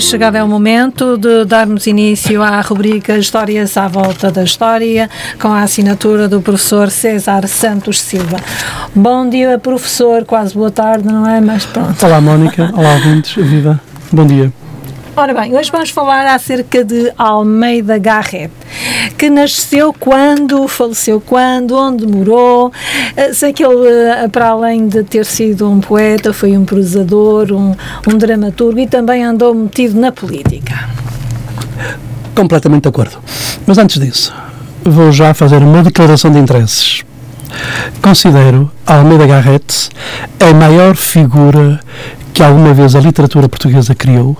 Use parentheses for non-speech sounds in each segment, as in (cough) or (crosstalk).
Chegado é o momento de darmos início à rubrica Histórias à Volta da História, com a assinatura do professor César Santos Silva. Bom dia, professor, quase boa tarde, não é? Mas pronto. Olá, Mónica. Olá, ouvintes. Viva. Bom dia. Ora bem, hoje vamos falar acerca de Almeida Garrett, que nasceu quando, faleceu quando, onde morou. Eh, sei que ele, eh, para além de ter sido um poeta, foi um prosador, um, um dramaturgo e também andou metido na política. Completamente de acordo. Mas antes disso, vou já fazer uma declaração de interesses. Considero Almeida Garrett a maior figura que alguma vez a literatura portuguesa criou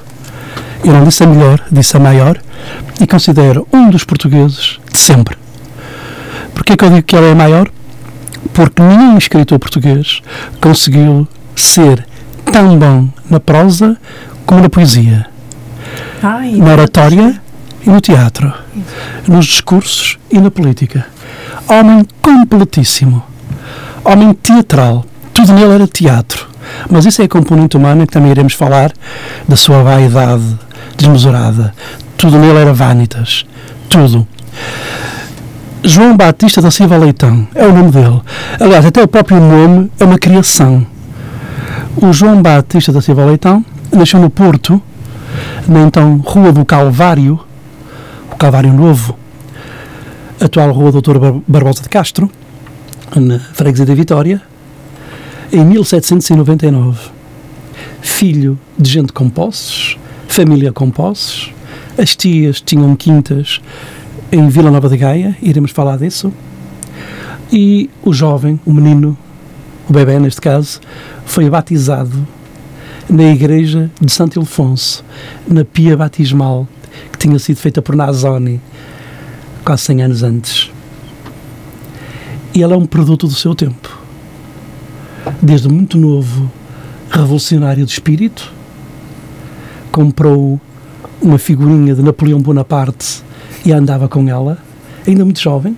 eu não disse a melhor, disse a maior, e considero um dos portugueses de sempre. Porquê é que eu digo que ela é a maior? Porque nenhum escritor português conseguiu ser tão bom na prosa como na poesia, Ai, na oratória e no teatro, nos discursos e na política. Homem completíssimo, homem teatral, tudo nele era teatro. Mas isso é a componente humana que também iremos falar da sua vaidade desmesurada. Tudo nele era vanitas. Tudo. João Batista da Silva Leitão é o nome dele. Aliás, até o próprio nome é uma criação. O João Batista da Silva Leitão nasceu no Porto, na então Rua do Calvário, o Calvário Novo, atual Rua Doutor Barbosa de Castro, na Freguesia da Vitória, em 1799. Filho de gente com posses, família com posses. As tias tinham quintas em Vila Nova de Gaia, iremos falar disso. E o jovem, o menino, o bebê neste caso, foi batizado na igreja de Santo Ildefonso, na pia batismal, que tinha sido feita por Nazoni quase 100 anos antes. E ela é um produto do seu tempo. Desde muito novo, revolucionário de espírito, comprou uma figurinha de Napoleão Bonaparte e andava com ela, ainda muito jovem,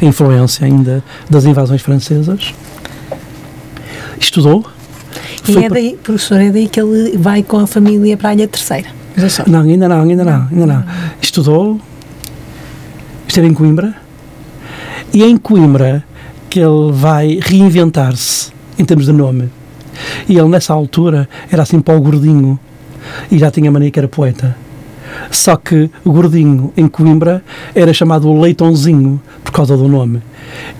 a influência ainda das invasões francesas. Estudou. E é daí, professor, é daí que ele vai com a família para a Ilha Terceira. Não, ainda não, ainda não, ainda não. Estudou, esteve em Coimbra, e é em Coimbra que ele vai reinventar-se em termos de nome. E ele, nessa altura, era assim para o gordinho, e já tinha mania que era poeta. Só que o gordinho em Coimbra era chamado Leitãozinho por causa do nome.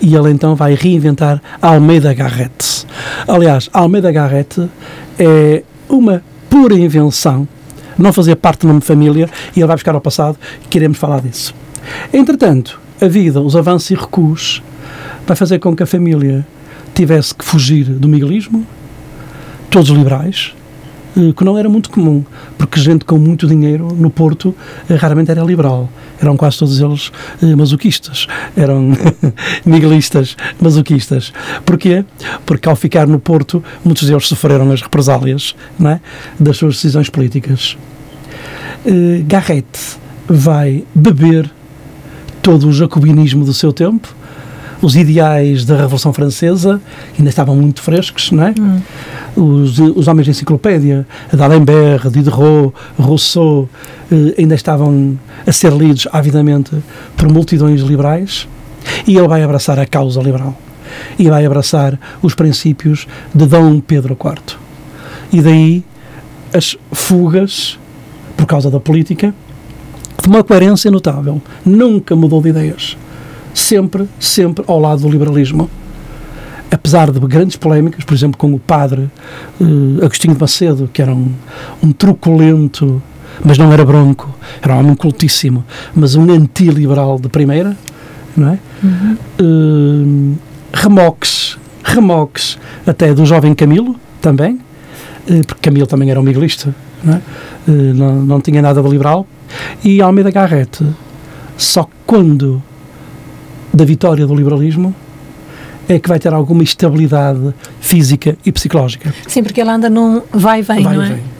E ele então vai reinventar Almeida Garrett. Aliás, Almeida Garrett é uma pura invenção, não fazia parte do nome de família e ele vai buscar ao passado e queremos falar disso. Entretanto, a vida, os avanços e recuos, vai fazer com que a família tivesse que fugir do miguelismo, todos liberais, que não era muito comum, porque gente com muito dinheiro no Porto eh, raramente era liberal. Eram quase todos eles eh, masoquistas, eram (laughs) miguelistas, masoquistas. Porquê? Porque ao ficar no Porto, muitos deles sofreram as represálias é? das suas decisões políticas. Garrett vai beber todo o jacobinismo do seu tempo, os ideais da Revolução Francesa ainda estavam muito frescos, não é? Hum. Os, os homens de enciclopédia, D'Alembert, Diderot, Rousseau, eh, ainda estavam a ser lidos avidamente por multidões liberais e ele vai abraçar a causa liberal e vai abraçar os princípios de Dom Pedro IV. E daí as fugas por causa da política de uma coerência notável. Nunca mudou de ideias sempre, sempre ao lado do liberalismo. Apesar de grandes polémicas, por exemplo, com o padre uh, Agostinho de Macedo, que era um, um truculento, mas não era bronco, era um homem cultíssimo, mas um antiliberal de primeira, não é? Uhum. Uh, remoques, remoques até do jovem Camilo, também, uh, porque Camilo também era um miguelista, não, é? não, não tinha nada de liberal, e Almeida Garrett, só quando da vitória do liberalismo é que vai ter alguma estabilidade física e psicológica. Sim, porque ele anda num vai e vem, Vai e não é? vem.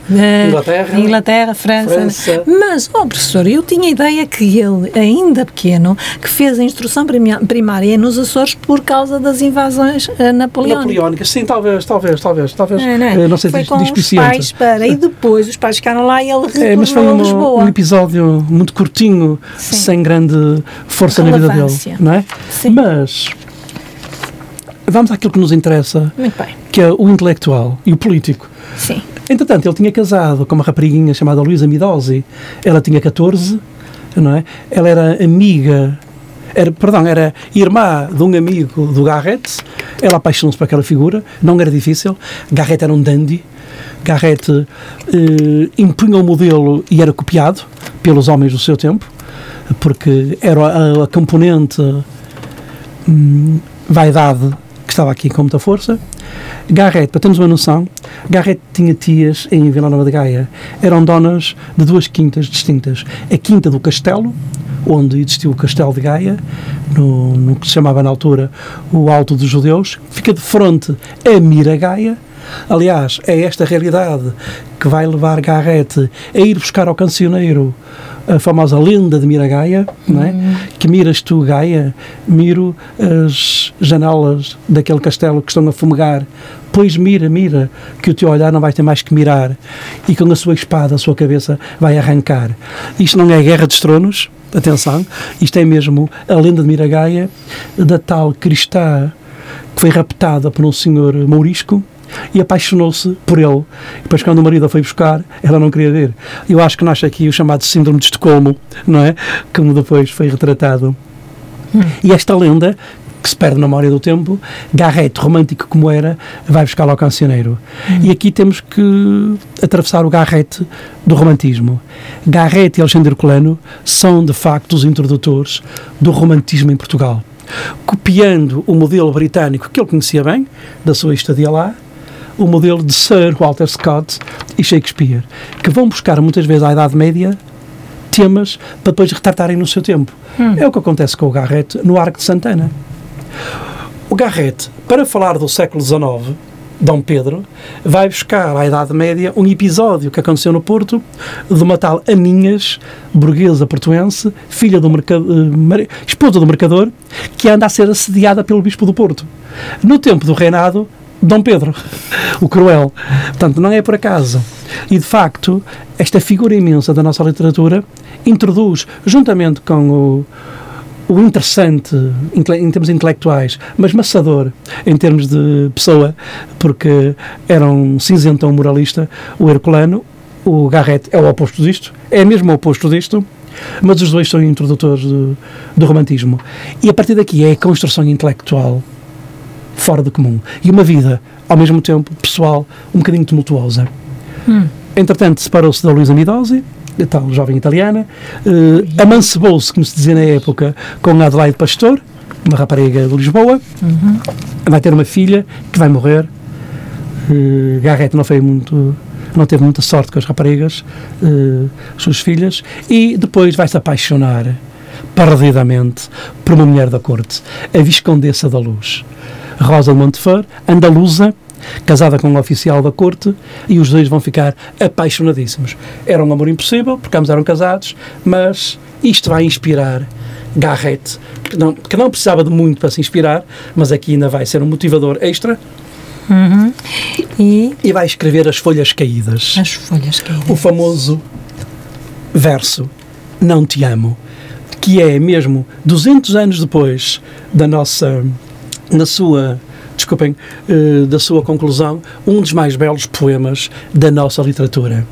Inglaterra, Inglaterra, França. França. Mas, oh professor, eu tinha a ideia que ele, ainda pequeno, que fez a instrução primária nos Açores por causa das invasões eh, napoleónicas. Napoleónicas, sim, talvez, talvez, talvez, talvez. Não, não, é? não sei Foi diz- com os pais para. E depois os pais ficaram lá e ele retornou É, mas foi um, um episódio muito curtinho, Sim. sem grande força na vida dele, Relevância. não é? Sim. Mas vamos àquilo que nos interessa, que é o intelectual e o político. sim. Entretanto, ele tinha casado com uma rapariguinha chamada Luísa Midosi. Ela tinha 14, não é? Ela era amiga, era, perdão, era irmã de um amigo do Garrett. Ela apaixonou-se por aquela figura, não era difícil. Garrett era um dandy. Garrett eh, impunha o modelo e era copiado pelos homens do seu tempo, porque era a, a componente hum, vaidade estava aqui com muita força. Garrett, para termos uma noção, Garrett tinha tias em Vila Nova de Gaia. Eram donas de duas quintas distintas. A Quinta do Castelo, onde existiu o Castelo de Gaia, no, no que se chamava na altura o Alto dos Judeus, fica de frente a Mira Gaia. Aliás, é esta realidade que vai levar Garrett a ir buscar ao cancioneiro a famosa lenda de Mira Gaia, não é? que miras tu, Gaia, miro as janelas daquele castelo que estão a fumegar, pois mira, mira, que o teu olhar não vai ter mais que mirar, e com a sua espada a sua cabeça vai arrancar. Isto não é a Guerra dos Tronos, atenção, isto é mesmo a lenda de Mira Gaia, da tal cristã que foi raptada por um senhor mourisco, e apaixonou-se por ele. Depois, quando o marido a foi buscar, ela não queria ver. Eu acho que nasce aqui o chamado Síndrome de Estocolmo, não é? Como depois foi retratado. E esta lenda, que se perde na memória do tempo, Garrett, romântico como era, vai buscar ao cancioneiro. E aqui temos que atravessar o Garrett do romantismo. Garrett e Alexandre Colano são, de facto, os introdutores do romantismo em Portugal. Copiando o modelo britânico que ele conhecia bem, da sua estadia lá, o modelo de Sir Walter Scott e Shakespeare, que vão buscar muitas vezes à Idade Média temas para depois retratarem no seu tempo. É o que acontece com o Garrett no Arco de Santana. O Garrett, para falar do século XIX, Dom Pedro, vai buscar à Idade Média um episódio que aconteceu no Porto de uma tal Aninhas, burguesa portuense, filha do mercado, eh, esposa do mercador, que anda a ser assediada pelo Bispo do Porto. No tempo do reinado, Dom Pedro, (laughs) o cruel. Portanto, não é por acaso. E, de facto, esta figura imensa da nossa literatura introduz, juntamente com o, o interessante em termos intelectuais, mas maçador em termos de pessoa, porque era um cinzentão moralista, o Herculano, o Garrett é o oposto disto, é mesmo o oposto disto, mas os dois são introdutores do, do romantismo. E a partir daqui é a construção intelectual fora do comum. E uma vida, ao mesmo tempo, pessoal, um bocadinho tumultuosa. Entretanto, separou-se da Luísa Midosi, tal jovem italiana, eh, amancebou-se, como se dizia na época, com Adelaide Pastor, uma rapariga de Lisboa, vai ter uma filha que vai morrer. Eh, Garrett não foi muito não teve muita sorte com as raparigas, eh, suas filhas, e depois vai se apaixonar perdidamente por uma mulher da corte, a Viscondessa da Luz. Rosa de Montefer, andaluza, casada com um oficial da corte, e os dois vão ficar apaixonadíssimos. Era um amor impossível, porque ambos eram casados, mas isto vai inspirar Garrett, que não, que não precisava de muito para se inspirar, mas aqui ainda vai ser um motivador extra, E e vai escrever As Folhas Caídas. as folhas caídas. o famoso verso Não Te Amo, que é mesmo 200 anos depois da nossa, na sua, desculpem, eh, da sua conclusão, um dos mais belos poemas da nossa literatura.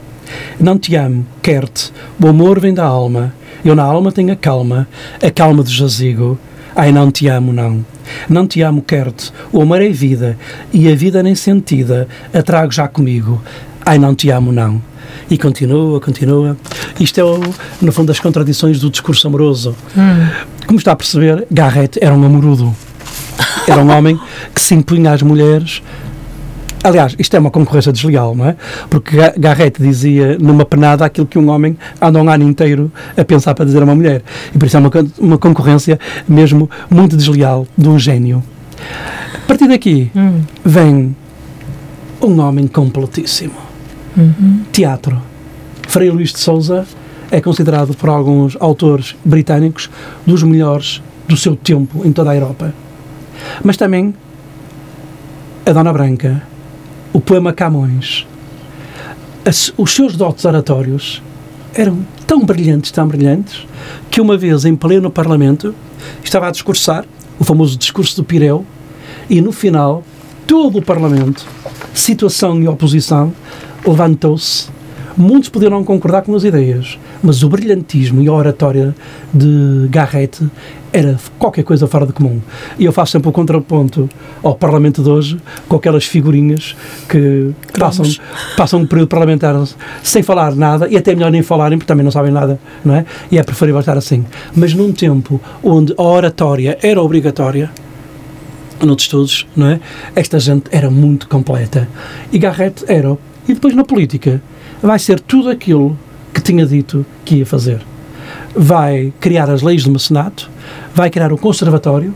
Não te amo, quero-te, o amor vem da alma, eu na alma tenho a calma, a calma do jazigo. Ai, não te amo, não. Não te amo, quero-te, o amor é vida, e a vida nem sentida a trago já comigo. Ai, não te amo, não. E continua, continua. Isto é, o, no fundo, das contradições do discurso amoroso. Como está a perceber, Garrett era um amorudo. Era um homem que se impunha às mulheres. Aliás, isto é uma concorrência desleal, não é? Porque Ga- Garrett dizia numa penada aquilo que um homem anda um ano inteiro a pensar para dizer a uma mulher. E por isso é uma, uma concorrência mesmo muito desleal de um gênio. A partir daqui Hum. vem um homem completíssimo. Uhum. Teatro. Frei Luís de Souza é considerado por alguns autores britânicos dos melhores do seu tempo em toda a Europa. Mas também a Dona Branca, o poema Camões, as- os seus dotes oratórios eram tão brilhantes, tão brilhantes, que uma vez em pleno Parlamento estava a discursar, o famoso discurso do Pireu, e no final todo o Parlamento, situação e oposição, levantou-se. Muitos poderão concordar com as ideias, mas o brilhantismo e a oratória de Garrett era qualquer coisa fora de comum. E eu faço sempre o contraponto ao Parlamento de hoje, com aquelas figurinhas que passam, passam um período parlamentar sem falar nada, e até melhor nem falarem, porque também não sabem nada, não é? E é preferível estar assim. Mas num tempo onde a oratória era obrigatória, noutros estudos, não é? Esta gente era muito completa. E Garrett era. E depois na política, vai ser tudo aquilo que tinha dito que ia fazer. Vai criar as leis do mecenato, vai criar o conservatório,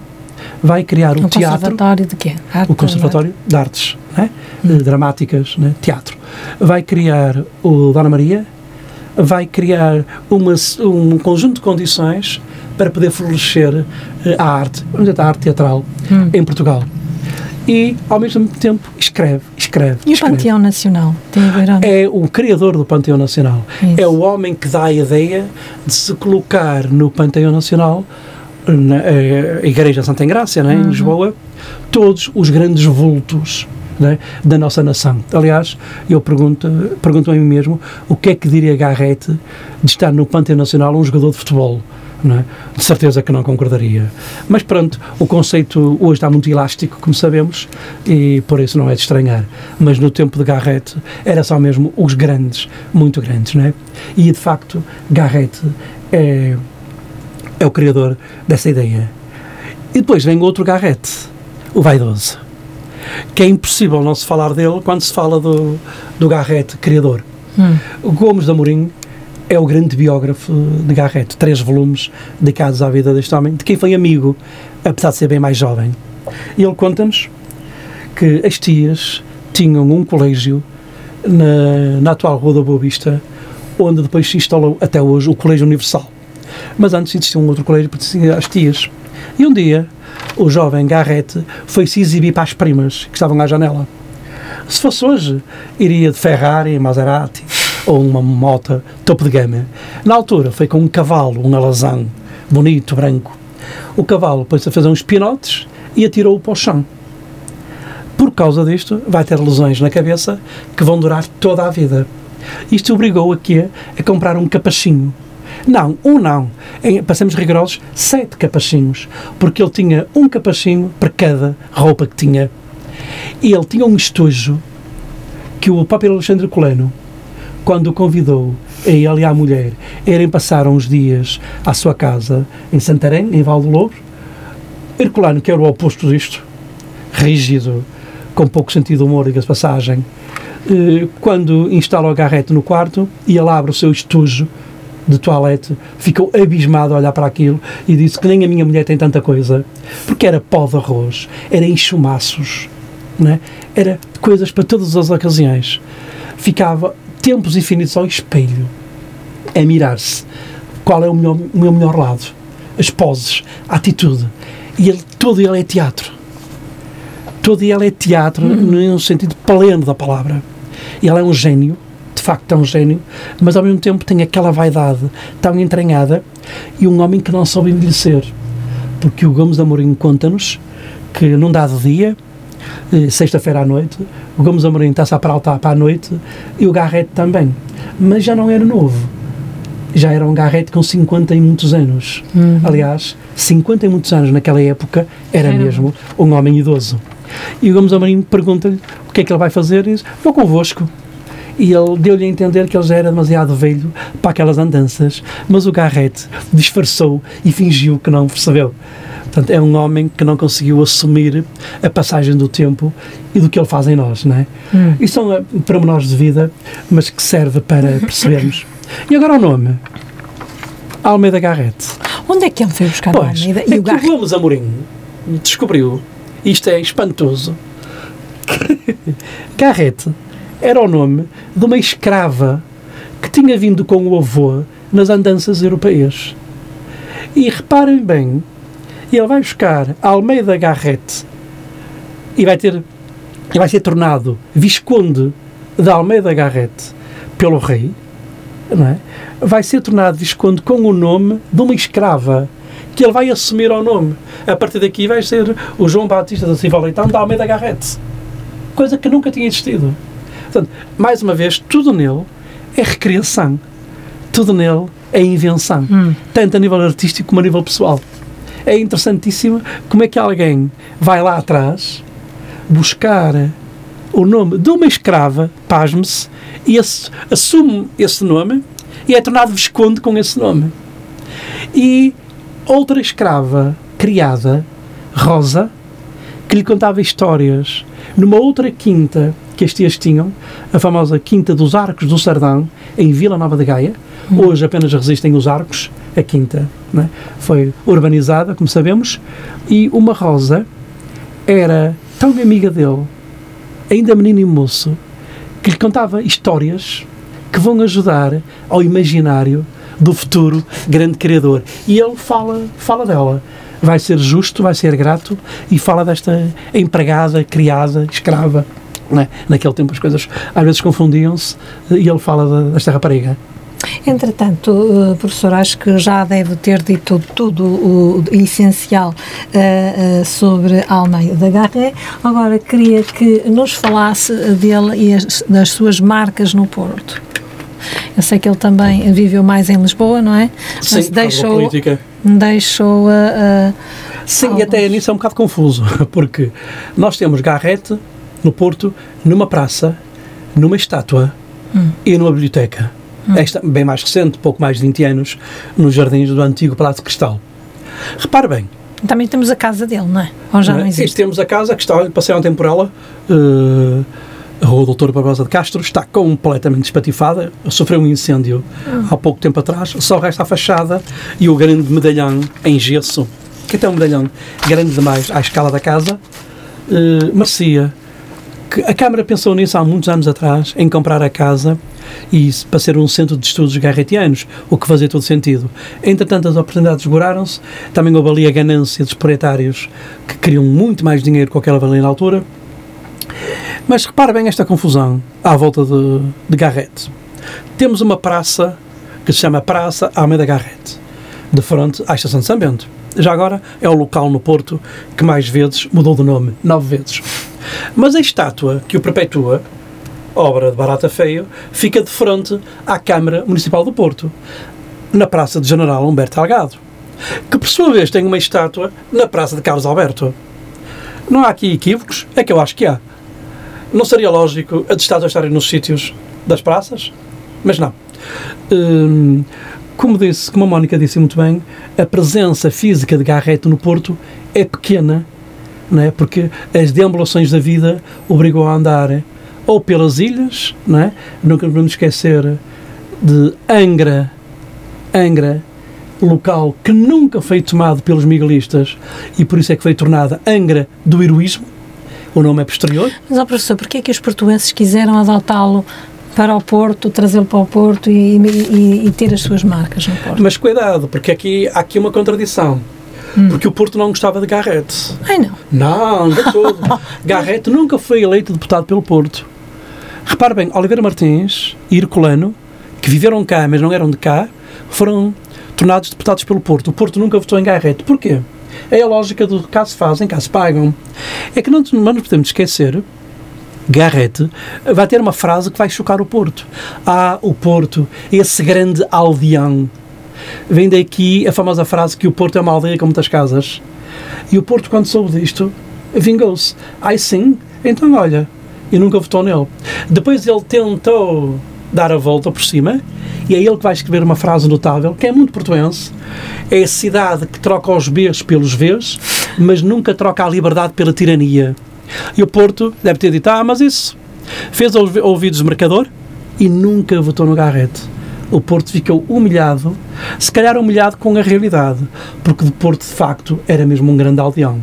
vai criar o Um teatro, conservatório de quê? Arte, o Conservatório de Artes né? Eh, Dramáticas, né? teatro. Vai criar o Dona Maria, vai criar uma, um conjunto de condições para poder florescer eh, a arte, a arte teatral Hum. em Portugal. E, ao mesmo tempo, escreve, escreve. E o escreve. Panteão Nacional? Tem a ver? É o criador do Panteão Nacional. Isso. É o homem que dá a ideia de se colocar no Panteão Nacional, na eh, Igreja Santa Engrácia, né, em Uhum. Lisboa, todos os grandes vultos né, da nossa nação. Aliás, eu pergunto, pergunto a mim mesmo o que é que diria Garrett de estar no Panteão Nacional um jogador de futebol. É? De certeza que não concordaria. Mas pronto, o conceito hoje está muito elástico, como sabemos, e por isso não é de estranhar. Mas no tempo de Garrett era só mesmo os grandes, muito grandes, não é? E de facto, Garrett é, é o criador dessa ideia. E depois vem outro Garrett, o vaidoso, que é impossível não se falar dele quando se fala do, do Garrett criador. Hum. Gomes de Amorim é o grande biógrafo de Garrett, três volumes dedicados à vida deste homem, de quem foi amigo, apesar de ser bem mais jovem. E ele conta-nos que as tias tinham um colégio na, na atual Rua da Boa Vista, onde depois se instalou até hoje o Colégio Universal. Mas antes existia um outro colégio pertencia às tias. E um dia, o jovem Garrett foi se exibir para as primas que estavam à janela. Se fosse hoje, iria de Ferrari, Maserati ou uma moto topo de gama. Na altura, foi com um cavalo, um alazão, bonito, branco. O cavalo pôs-se a fazer uns pinotes e atirou-o para o chão. Por causa disto, vai ter lesões na cabeça que vão durar toda a vida. Isto obrigou a quê? A comprar um capachinho. Não, um não. Em, para sermos rigorosos, sete capachinhos. Porque ele tinha um capachinho para cada roupa que tinha. E ele tinha um estojo que o próprio Alexandre Coleno, quando o convidou, a ele e à mulher, irem passar uns dias à sua casa em Santarém, em Val do Louro, Herculano, que era o oposto disto, rígido, com pouco sentido humor, diga-se passagem, eh, quando instala o garrete no quarto e ele abre o seu estojo de toalete, ficou abismado a olhar para aquilo e disse que nem a minha mulher tem tanta coisa, porque era pó de arroz, era enxumaços, né? era coisas para todas as ocasiões. Ficava tempos infinitos ao espelho, a mirar-se. Qual é o, melhor, o meu melhor lado? As poses, a atitude. E ele, todo ele é teatro. Todo ele é teatro, no sentido pleno da palavra. Ele é um gênio, de facto é um gênio, mas ao mesmo tempo tem aquela vaidade tão entranhada e um homem que não soube envelhecer. Porque o Gomes de Amorim conta-nos que num dado dia, sexta-feira à noite, o Gomes Amorim está-se a altar para a noite e o Garrett também. Mas já não era novo. Já era um Garrett com 50 e muitos anos. Aliás, 50 e muitos anos naquela época era Era. mesmo um homem idoso. E o Gomes Amorim pergunta-lhe o que é que ele vai fazer e diz, vou convosco. E ele deu-lhe a entender que ele já era demasiado velho para aquelas andanças, mas o Garrett disfarçou e fingiu que não percebeu. Portanto, é um homem que não conseguiu assumir a passagem do tempo e do que ele faz em nós, não é? Hum. E são eh, pormenores de vida, mas que serve para (laughs) percebermos. E agora o nome. Almeida Garrett. Onde é que ele foi buscar o Pois, Almeida? é E que o o Garrett? Gomes Amorim descobriu isto é espantoso. (laughs) Garrett era o nome de uma escrava que tinha vindo com o avô nas andanças europeias. E reparem bem, ele vai buscar Almeida Garrett e vai ter e vai ser tornado visconde de Almeida Garrett pelo rei, não é? vai ser tornado visconde com o nome de uma escrava que ele vai assumir ao nome. A partir daqui vai ser o João Batista da Silva Leitão de Almeida Garrett. Coisa que nunca tinha existido. Portanto, mais uma vez, tudo nele é recriação. Tudo nele é invenção. Hum. Tanto a nível artístico como a nível pessoal. É interessantíssimo como é que alguém vai lá atrás buscar o nome de uma escrava, pasme-se, e assume esse nome e é tornado visconde com esse nome. E outra escrava criada, Rosa, que lhe contava histórias numa outra quinta que as tias tinham, a famosa Quinta dos Arcos do Sardão, em Vila Nova de Gaia. Hoje apenas resistem os arcos, a quinta é? foi urbanizada, como sabemos, e uma Rosa era tão amiga dele, ainda menino e moço, que lhe contava histórias que vão ajudar ao imaginário do futuro grande criador. E ele fala, fala dela. Vai ser justo, vai ser grato e fala desta empregada, criada, escrava. É? Naquele tempo as coisas às vezes confundiam-se e ele fala desta rapariga. Entretanto, eh, professor, acho que já deve ter dito tudo o essencial eh, eh, sobre Almeida da Garré. Agora, queria que nos falasse dele e as- das suas marcas no Porto. Eu sei que ele também viveu mais em Lisboa, não é? Mas Sim, deixou, política. deixou eh, Sim, e até nisso é um bocado confuso, (laughs) porque nós temos Garrete no Porto, numa praça, numa estátua e numa biblioteca. Esta, bem mais recente, pouco mais de 20 anos, nos jardins do antigo Palácio de Cristal. Repare bem, também temos a casa dele, não é? Ou já não, não é? existe? temos a casa que está, passei ontem por ela, eh, a Rua Doutor Barbosa de Castro, está completamente espatifada, sofreu um incêndio há pouco tempo atrás, só resta a fachada e o grande medalhão em gesso, que até é um medalhão grande demais à escala da casa, merecia. Que a Câmara pensou nisso há muitos anos atrás, em comprar a casa e para ser um centro de estudos garretianos, o que fazia todo sentido. Entretanto, as oportunidades esgoraram-se, também houve ali a ganância dos proprietários que queriam muito mais dinheiro com aquela valia na altura. Mas repara bem esta confusão à volta de, de Garrett. Temos uma praça que se chama Praça Almeida Garrett, de frente à Estação de São Bento. Já agora é o local no Porto que mais vezes mudou de nome, nove vezes. Mas a estátua que o perpetua, obra de Barata Feio, fica de frente à Câmara Municipal do Porto, na Praça de General Humberto Salgado, que por sua vez tem uma estátua na Praça de Carlos Alberto. Não há aqui equívocos? É que eu acho que há. Não seria lógico as estátuas estarem nos sítios das praças? Mas não. Hum, como disse, como a Mónica disse muito bem, a presença física de Garrett no Porto é pequena, não é? porque as deambulações da vida obrigam a andar ou pelas ilhas, não é? nunca nos vamos esquecer de Angra, Angra, local que nunca foi tomado pelos miguelistas e por isso é que foi tornada Angra do Heroísmo, o nome é posterior, Mas, ó professor, porquê é que os portuenses quiseram adotá-lo para o Porto, trazê-lo para o Porto e, e- e ter as suas marcas no Porto? mas cuidado, porque aqui há aqui uma contradição. Porque o Porto não gostava de Garrett. Ai, não. Não, de todo. (laughs) Garrett nunca foi eleito deputado pelo Porto. Repare bem, Oliveira Martins e Herculano, que viveram cá, mas não eram de cá, foram tornados deputados pelo Porto. O Porto nunca votou em Garrett. Porquê? É a lógica do cá se fazem, cá se pagam. É que não, não nos podemos esquecer Garrett vai ter uma frase que vai chocar o Porto. Ah, o Porto, esse grande aldeão. Vem daqui a famosa frase que o Porto é uma aldeia com muitas casas. E o Porto, quando soube disto, vingou-se. Ai sim, então olha, e nunca votou nele. Depois ele tentou dar a volta por cima, e é ele que vai escrever uma frase notável, que é muito portuense. É a cidade que troca os Bs pelos Vs, mas nunca troca a liberdade pela tirania. E o Porto deve ter dito, ah, mas isso. Fez ouvi- ouvidos de mercador e nunca votou no Garrett. O Porto ficou humilhado, se calhar humilhado com a realidade, porque o Porto de facto era mesmo um grande aldeão.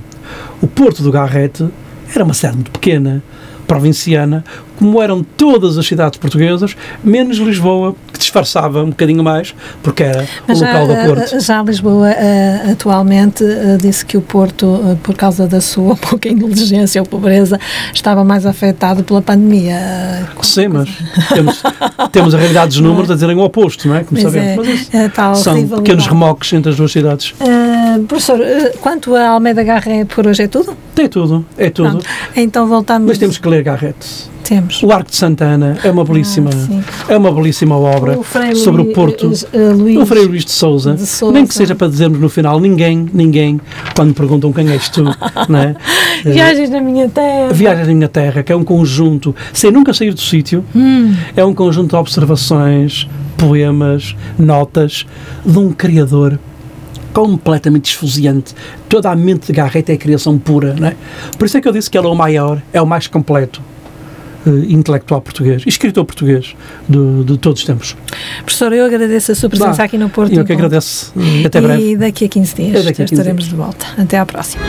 O Porto do Garrete era uma cidade muito pequena, provinciana, como eram todas as cidades portuguesas, menos Lisboa, que disfarçava um bocadinho mais, porque era Mas o local já, do Porto. eh, Já Lisboa eh, atualmente eh, disse que o Porto, por causa da sua (laughs) pouca inteligência ou pobreza, estava mais afetado pela pandemia. Sim, mas temos, temos a realidade dos números a dizerem o oposto, não é? Como Mas sabemos. é, Mas é tal são pequenos remoques entre as duas cidades. Eh, professor, eh, quanto a Almeida Garré por hoje é tudo? Tem tudo, é tudo. Pronto. Então voltamos. Mas temos que ler Garrett. Temos. O Arco de Santana é uma belíssima, Ah, é uma belíssima obra O sobre o Porto. eh, Luís O Frei Luís de Souza, de nem que seja para dizermos no final, ninguém, ninguém, quando perguntam quem és tu, (laughs) é? Eh, Viagens na minha terra. Viagens na minha terra, que é um conjunto, sem nunca sair do sítio, Hum, é um conjunto de observações, poemas, notas de um criador completamente esfuziante. Toda a mente de Garrett é criação pura, não é? Por isso é que eu disse que ele é o maior, é o mais completo eh, intelectual português, escritor português de, de todos os tempos. professor, eu agradeço a sua presença aqui no Porto. E eu que agradeço. Até breve. E daqui a 15 dias a 15 estaremos de volta. Até à próxima.